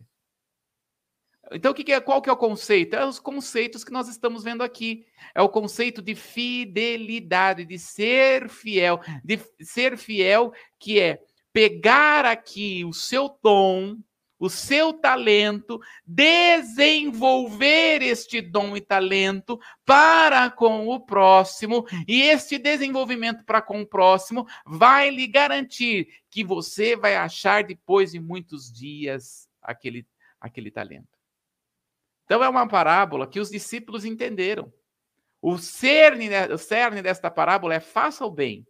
Então, o que, é, qual que é o conceito? É os conceitos que nós estamos vendo aqui. É o conceito de fidelidade, de ser fiel, de ser fiel, que é pegar aqui o seu dom, o seu talento, desenvolver este dom e talento para com o próximo, e este desenvolvimento para com o próximo vai lhe garantir que você vai achar depois de muitos dias aquele, aquele talento. Então é uma parábola que os discípulos entenderam. O cerne, o cerne desta parábola é faça o bem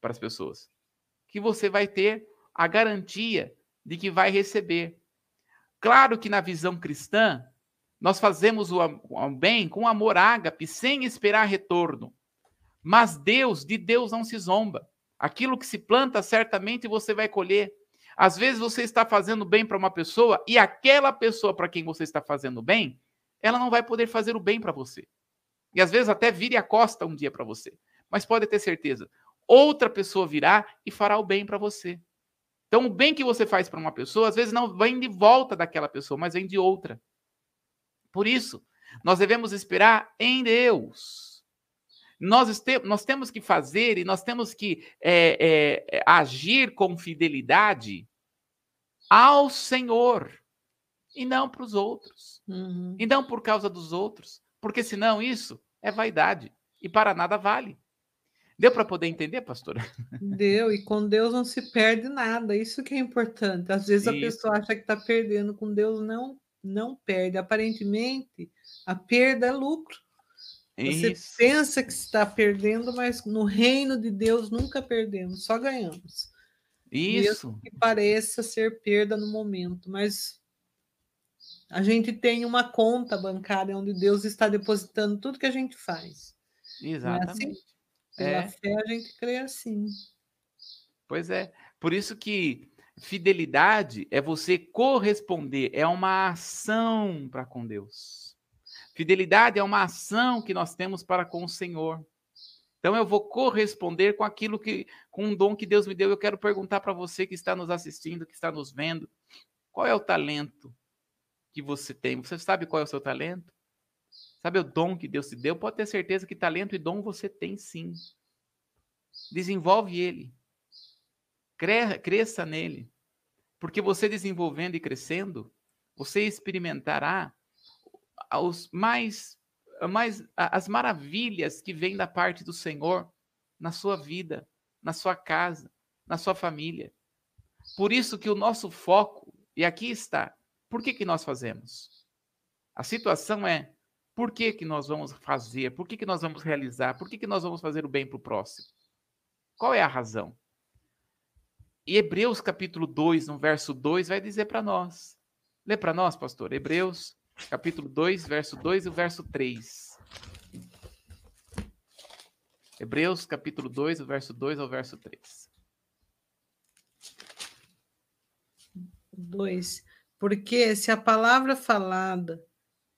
para as pessoas, que você vai ter a garantia de que vai receber. Claro que na visão cristã, nós fazemos o bem com amor ágape, sem esperar retorno. Mas Deus, de Deus não se zomba. Aquilo que se planta, certamente você vai colher. Às vezes você está fazendo bem para uma pessoa e aquela pessoa para quem você está fazendo bem, ela não vai poder fazer o bem para você. E às vezes até vire a costa um dia para você. Mas pode ter certeza, outra pessoa virá e fará o bem para você. Então, o bem que você faz para uma pessoa, às vezes não vem de volta daquela pessoa, mas vem de outra. Por isso, nós devemos esperar em Deus. Nós, nós temos que fazer e nós temos que é, é, agir com fidelidade ao Senhor e não para os outros. Uhum. E não por causa dos outros. Porque senão isso é vaidade e para nada vale. Deu para poder entender, pastora? Deu, e com Deus não se perde nada, isso que é importante. Às vezes isso. a pessoa acha que está perdendo, com Deus não, não perde. Aparentemente, a perda é lucro. Você isso. pensa que está perdendo, mas no reino de Deus nunca perdemos, só ganhamos. Isso. Mesmo que pareça ser perda no momento, mas a gente tem uma conta bancária onde Deus está depositando tudo que a gente faz. Exatamente. É assim? Pela é. fé a gente crê assim. Pois é. Por isso que fidelidade é você corresponder, é uma ação para com Deus. Fidelidade é uma ação que nós temos para com o Senhor. Então eu vou corresponder com aquilo que, com um dom que Deus me deu. Eu quero perguntar para você que está nos assistindo, que está nos vendo, qual é o talento que você tem? Você sabe qual é o seu talento? Sabe o dom que Deus te deu? Pode ter certeza que talento e dom você tem sim. Desenvolve ele. Cresça nele. Porque você desenvolvendo e crescendo, você experimentará os mais, mais as maravilhas que vêm da parte do Senhor na sua vida, na sua casa, na sua família. Por isso que o nosso foco, e aqui está, por que, que nós fazemos? A situação é por que, que nós vamos fazer? Por que, que nós vamos realizar? Por que, que nós vamos fazer o bem para o próximo? Qual é a razão? E Hebreus capítulo 2, no verso 2, vai dizer para nós. Lê para nós, pastor. Hebreus capítulo 2, verso 2 e o verso 3. Hebreus capítulo 2, o verso 2 ao verso 3. 2. Porque se a palavra falada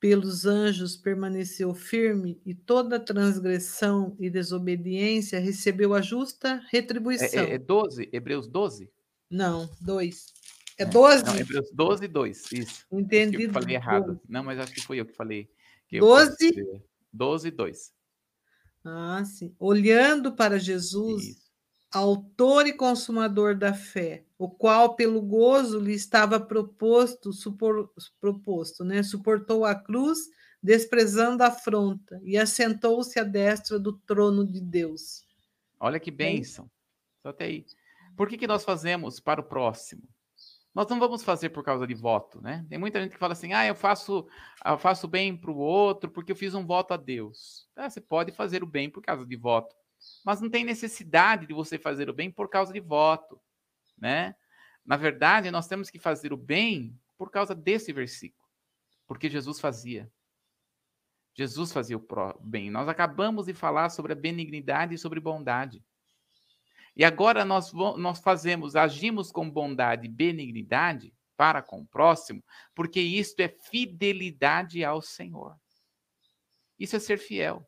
pelos anjos permaneceu firme e toda transgressão e desobediência recebeu a justa retribuição. É, é, é 12, Hebreus 12? Não, 2. É 12? Não, Hebreus 12, 2, isso. Entendi. Eu falei errado. Não, mas acho que foi eu que falei. Que 12? 12, 2. Ah, sim. Olhando para Jesus, isso autor e consumador da fé, o qual pelo gozo lhe estava proposto, supor, proposto, né? Suportou a cruz, desprezando a afronta, e assentou-se à destra do trono de Deus. Olha que bênção. Só até aí. Por que, que nós fazemos para o próximo? Nós não vamos fazer por causa de voto, né? Tem muita gente que fala assim: ah, eu faço, eu faço bem para o outro porque eu fiz um voto a Deus. Ah, você pode fazer o bem por causa de voto mas não tem necessidade de você fazer o bem por causa de voto, né? Na verdade, nós temos que fazer o bem por causa desse versículo, porque Jesus fazia. Jesus fazia o bem. Nós acabamos de falar sobre a benignidade e sobre bondade. E agora nós, nós fazemos, agimos com bondade e benignidade para com o próximo, porque isto é fidelidade ao Senhor. Isso é ser fiel.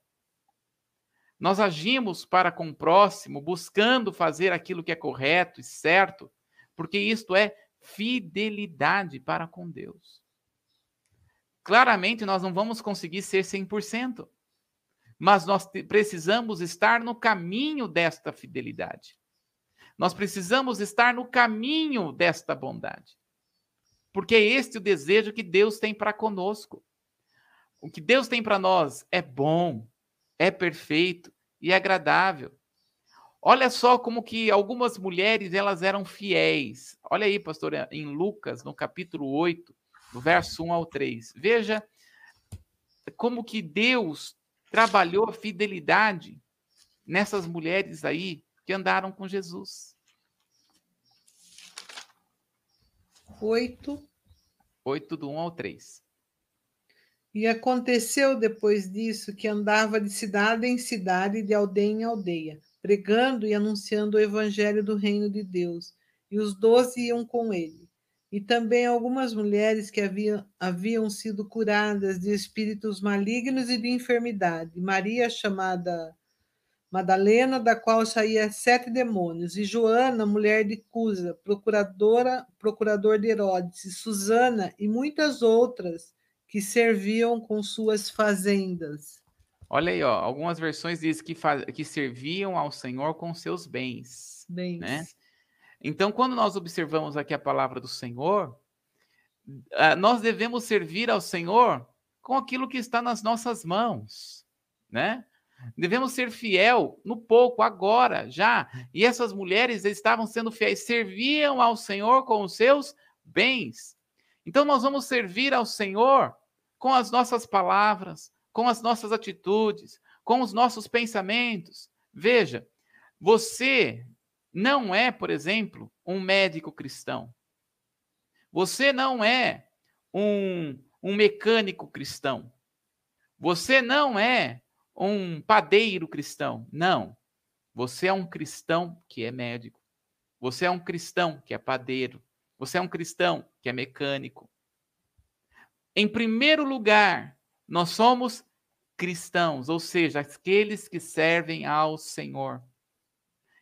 Nós agimos para com o próximo, buscando fazer aquilo que é correto e certo, porque isto é fidelidade para com Deus. Claramente, nós não vamos conseguir ser 100%, mas nós precisamos estar no caminho desta fidelidade. Nós precisamos estar no caminho desta bondade. Porque é este o desejo que Deus tem para conosco. O que Deus tem para nós é bom, é perfeito e é agradável. Olha só como que algumas mulheres elas eram fiéis. Olha aí, pastor, em Lucas, no capítulo 8, do verso 1 ao 3. Veja como que Deus trabalhou a fidelidade nessas mulheres aí que andaram com Jesus. 8. 8 do 1 ao 3. E aconteceu depois disso que andava de cidade em cidade, de aldeia em aldeia, pregando e anunciando o evangelho do reino de Deus. E os doze iam com ele e também algumas mulheres que haviam, haviam sido curadas de espíritos malignos e de enfermidade. Maria, chamada Madalena, da qual saía sete demônios, e Joana, mulher de Cusa, procuradora, procurador de Herodes, e Susana, e muitas outras que serviam com suas fazendas. Olha aí, ó, algumas versões dizem que, que serviam ao Senhor com seus bens. Bens. Né? Então, quando nós observamos aqui a palavra do Senhor, ah, nós devemos servir ao Senhor com aquilo que está nas nossas mãos, né? Devemos ser fiel no pouco, agora, já. E essas mulheres estavam sendo fiéis, serviam ao Senhor com os seus bens. Então, nós vamos servir ao Senhor com as nossas palavras, com as nossas atitudes, com os nossos pensamentos. Veja, você não é, por exemplo, um médico cristão. Você não é um, um mecânico cristão. Você não é um padeiro cristão. Não. Você é um cristão que é médico. Você é um cristão que é padeiro. Você é um cristão que é mecânico. Em primeiro lugar, nós somos cristãos, ou seja, aqueles que servem ao Senhor.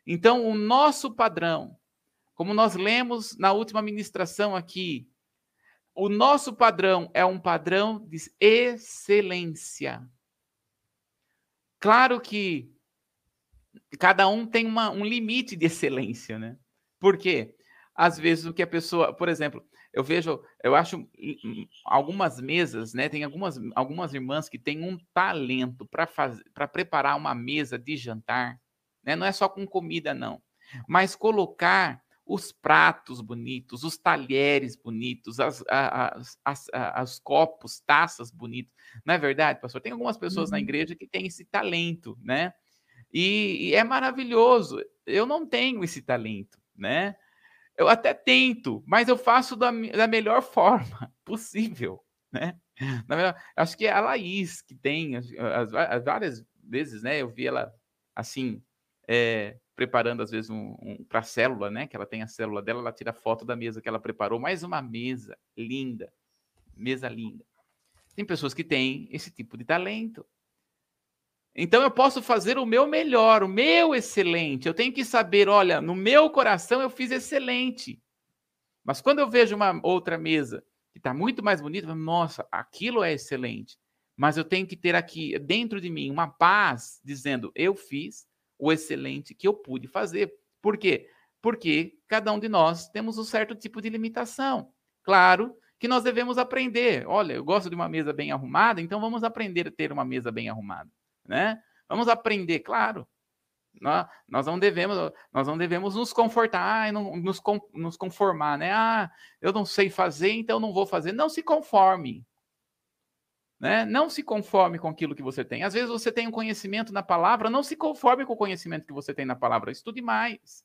Então, o nosso padrão, como nós lemos na última ministração aqui, o nosso padrão é um padrão de excelência. Claro que cada um tem uma, um limite de excelência, né? Por quê? Às vezes o que a pessoa, por exemplo, eu vejo, eu acho algumas mesas, né? Tem algumas, algumas irmãs que têm um talento para fazer, para preparar uma mesa de jantar né? Não é só com comida, não. Mas colocar os pratos bonitos, os talheres bonitos, as, as, as, as copos, taças bonitos. Não é verdade, pastor? Tem algumas pessoas uhum. na igreja que têm esse talento, né? E, e, é maravilhoso. Eu não tenho esse talento, né? Eu até tento, mas eu faço da, da melhor [LAUGHS] forma possível, né? Verdade, acho que é a Laís que tem, as, as, várias vezes, né? Eu vi ela assim, é, preparando, às vezes, um, um para a célula, né? Que ela tem a célula dela, ela tira foto da mesa que ela preparou. Mais uma mesa linda. Mesa linda. Tem pessoas que têm esse tipo de talento. Então eu posso fazer o meu melhor, o meu excelente. Eu tenho que saber, olha, no meu coração eu fiz excelente. Mas quando eu vejo uma outra mesa que está muito mais bonita, nossa, aquilo é excelente. Mas eu tenho que ter aqui dentro de mim uma paz dizendo, eu fiz o excelente que eu pude fazer. Por quê? Porque cada um de nós temos um certo tipo de limitação. Claro que nós devemos aprender. Olha, eu gosto de uma mesa bem arrumada, então vamos aprender a ter uma mesa bem arrumada, né? Vamos aprender, claro. Nós, nós não devemos, nós não devemos nos confortar, não, nos, nos conformar, né? Ah, eu não sei fazer, então não vou fazer. Não se conforme. Né? Não se conforme com aquilo que você tem. Às vezes você tem um conhecimento na palavra, não se conforme com o conhecimento que você tem na palavra, estude mais.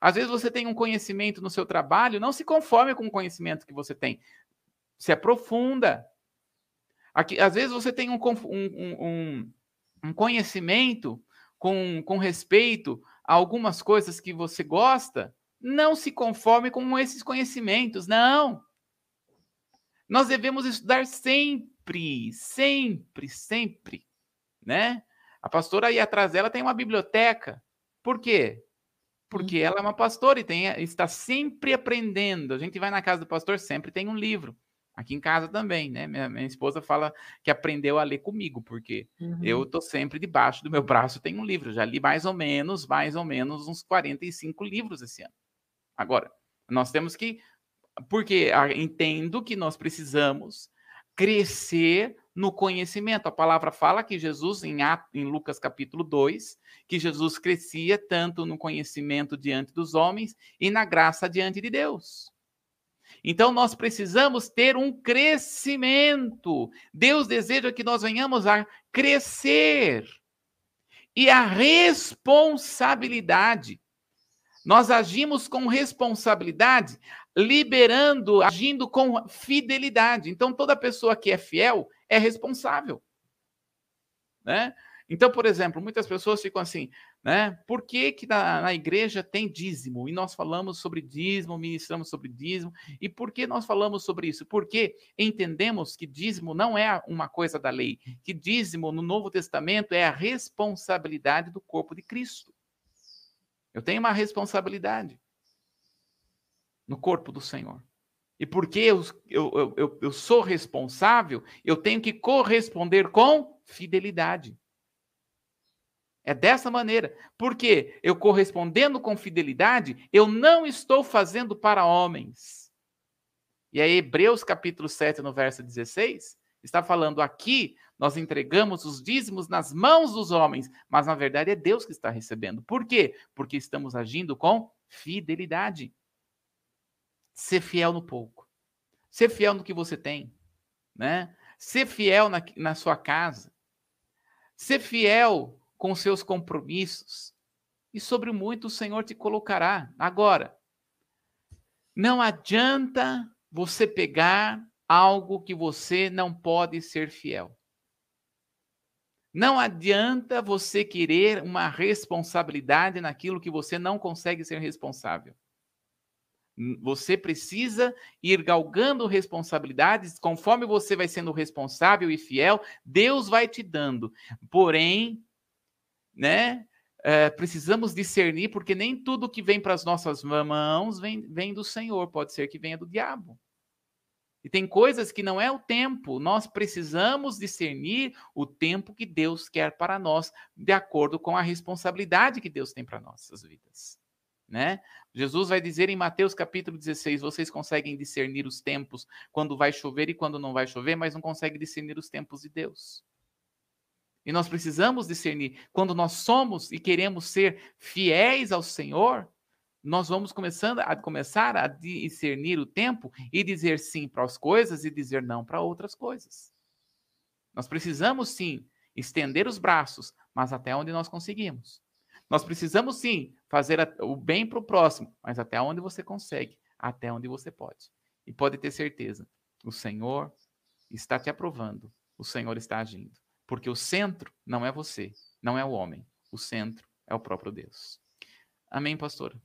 Às vezes você tem um conhecimento no seu trabalho, não se conforme com o conhecimento que você tem. Se aprofunda. Aqui, às vezes você tem um, um, um, um conhecimento com, com respeito a algumas coisas que você gosta, não se conforme com esses conhecimentos, não. Nós devemos estudar sempre, sempre, sempre, né? A pastora aí atrás dela tem uma biblioteca. Por quê? Porque ela é uma pastora e tem, está sempre aprendendo. A gente vai na casa do pastor, sempre tem um livro. Aqui em casa também, né? Minha, minha esposa fala que aprendeu a ler comigo, porque uhum. eu tô sempre debaixo do meu braço, tem um livro. Já li mais ou menos, mais ou menos uns 45 livros esse ano. Agora, nós temos que. Porque entendo que nós precisamos crescer no conhecimento. A palavra fala que Jesus, em, em Lucas capítulo 2, que Jesus crescia tanto no conhecimento diante dos homens e na graça diante de Deus. Então nós precisamos ter um crescimento. Deus deseja que nós venhamos a crescer. E a responsabilidade. Nós agimos com responsabilidade, liberando, agindo com fidelidade. Então toda pessoa que é fiel é responsável. Né? Então, por exemplo, muitas pessoas ficam assim, né? Por que, que na, na, igreja tem dízimo? E nós falamos sobre dízimo, ministramos sobre dízimo. E por que nós falamos sobre isso? Porque entendemos que dízimo não é uma coisa da lei, que dízimo no Novo Testamento é a responsabilidade do corpo de Cristo. Eu tenho uma responsabilidade no corpo do Senhor. E porque eu, eu, eu, eu sou responsável, eu tenho que corresponder com fidelidade. É dessa maneira. Porque eu correspondendo com fidelidade, eu não estou fazendo para homens. E aí, Hebreus capítulo 7, no verso 16, está falando aqui, nós entregamos os dízimos nas mãos dos homens, mas na verdade é Deus que está recebendo. Por quê? Porque estamos agindo com fidelidade. Ser fiel no pouco. Ser fiel no que você tem, né? Ser fiel na, na sua casa. Ser fiel com seus compromissos. E sobre muito o Senhor te colocará. Agora, não adianta você pegar algo que você não pode ser fiel. Não adianta você querer uma responsabilidade naquilo que você não consegue ser responsável. Você precisa ir galgando responsabilidades, conforme você vai sendo responsável e fiel, Deus vai te dando. Porém, né? É, precisamos discernir, porque nem tudo que vem para as nossas mãos vem, vem do Senhor, pode ser que venha do diabo. E tem coisas que não é o tempo, nós precisamos discernir o tempo que Deus quer para nós, de acordo com a responsabilidade que Deus tem para nossas vidas. Né? Jesus vai dizer em Mateus capítulo 16: vocês conseguem discernir os tempos quando vai chover e quando não vai chover, mas não conseguem discernir os tempos de Deus. E nós precisamos discernir. Quando nós somos e queremos ser fiéis ao Senhor, nós vamos começando a começar a discernir o tempo e dizer sim para as coisas e dizer não para outras coisas. Nós precisamos sim estender os braços, mas até onde nós conseguimos. Nós precisamos sim fazer o bem para o próximo, mas até onde você consegue, até onde você pode. E pode ter certeza, o Senhor está te aprovando, o Senhor está agindo. Porque o centro não é você, não é o homem. O centro é o próprio Deus. Amém, pastora?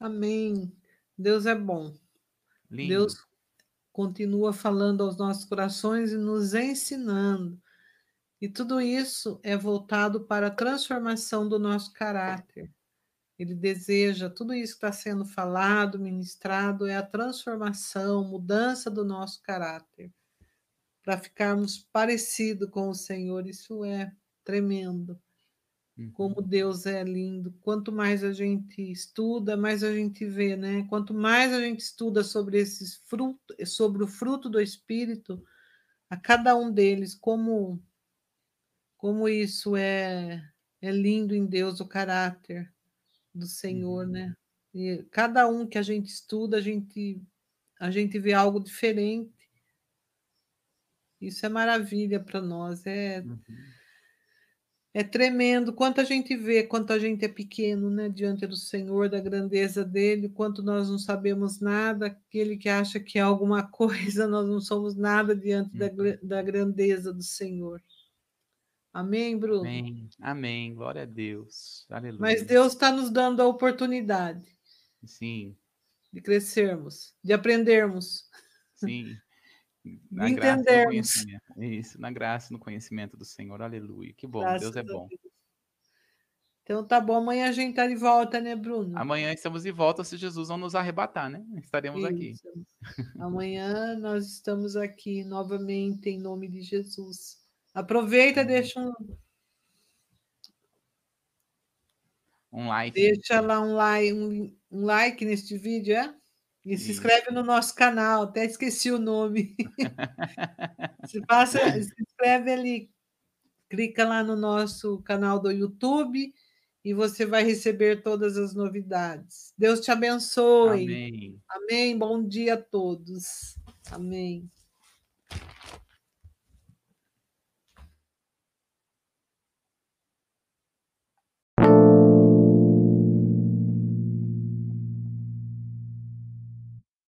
Amém. Deus é bom. Lindo. Deus continua falando aos nossos corações e nos ensinando. E tudo isso é voltado para a transformação do nosso caráter. Ele deseja, tudo isso que está sendo falado, ministrado, é a transformação, mudança do nosso caráter para ficarmos parecidos com o Senhor. Isso é tremendo. Como uhum. Deus é lindo. Quanto mais a gente estuda, mais a gente vê, né? Quanto mais a gente estuda sobre esses frutos, sobre o fruto do Espírito, a cada um deles, como como isso é é lindo em Deus o caráter do Senhor, né? uhum. né? E cada um que a gente estuda, a gente a gente vê algo diferente Isso é maravilha para nós. É, uhum. é tremendo quanto a gente vê, quanto a gente é pequeno, né, diante do Senhor, da grandeza dele, quanto nós não sabemos nada. Aquele que acha que é alguma [LAUGHS] coisa, nós não somos nada diante uhum. da, da grandeza do Senhor. Amém, Bruno? Amém. Amém. Glória a Deus. Aleluia. Mas Deus está nos dando a oportunidade. Sim. De crescermos, de aprendermos. Sim. Na entendermos. Isso, na graça e no conhecimento do Senhor. Aleluia. Que bom, Graças Deus é bom. Deus. Então tá bom, amanhã a gente tá de volta, né, Bruno? Amanhã estamos de volta se Jesus não nos arrebatar, né? Estaremos Isso. aqui. Amanhã nós estamos aqui novamente em nome de Jesus. Aproveita, deixa um um like. Deixa lá um like, um, um like neste vídeo, é? E se inscreve no nosso canal, até esqueci o nome. [LAUGHS] se, passa, se inscreve ali, clica lá no nosso canal do YouTube e você vai receber todas as novidades. Deus te abençoe. Amém. Amém. Bom dia a todos. Amém.